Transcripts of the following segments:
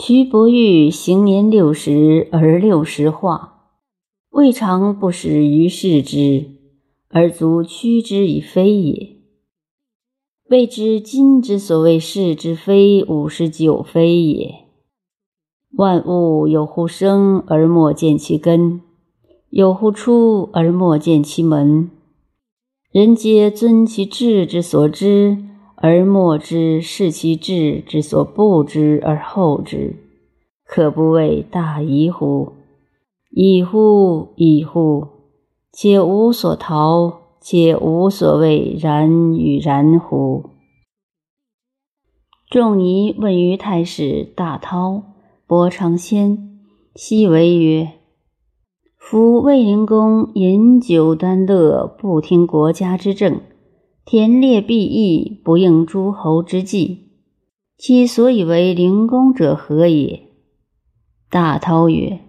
徐伯玉行年六十而六十化，未尝不始于世之，而足屈之以非也。未知今之所谓是之非五十九非也。万物有乎生而莫见其根，有乎出而莫见其门。人皆尊其志之所知。而莫之视其志之所不知而后之，可不谓大疑乎？疑乎疑乎！且无所逃，且无所谓然与然乎？仲尼问于太史大韬、伯长先，奚为曰：“夫卫灵公饮酒耽乐，不听国家之政。”田猎必义，不应诸侯之计，其所以为灵公者何也？大韬曰：“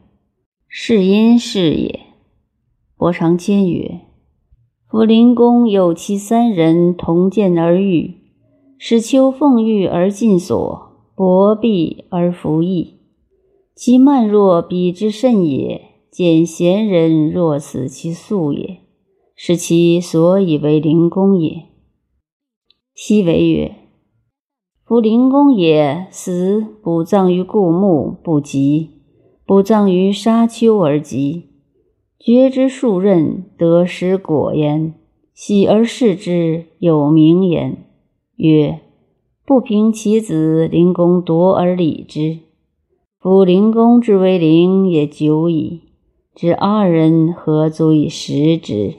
是因是也。”伯长谦曰：“夫灵公有其三人同见而遇，使丘奉玉而尽所，薄璧而服役，其慢若彼之甚也。见贤人若死其素也，是其所以为灵公也。”奚为曰：“夫灵公也，死不葬于故墓，不及；不葬于沙丘而及。绝之数仞，得食果焉。喜而视之，有名焉曰：‘不平其子，灵公夺而礼之。’夫灵公之为灵也久矣，知二人何足以食之？”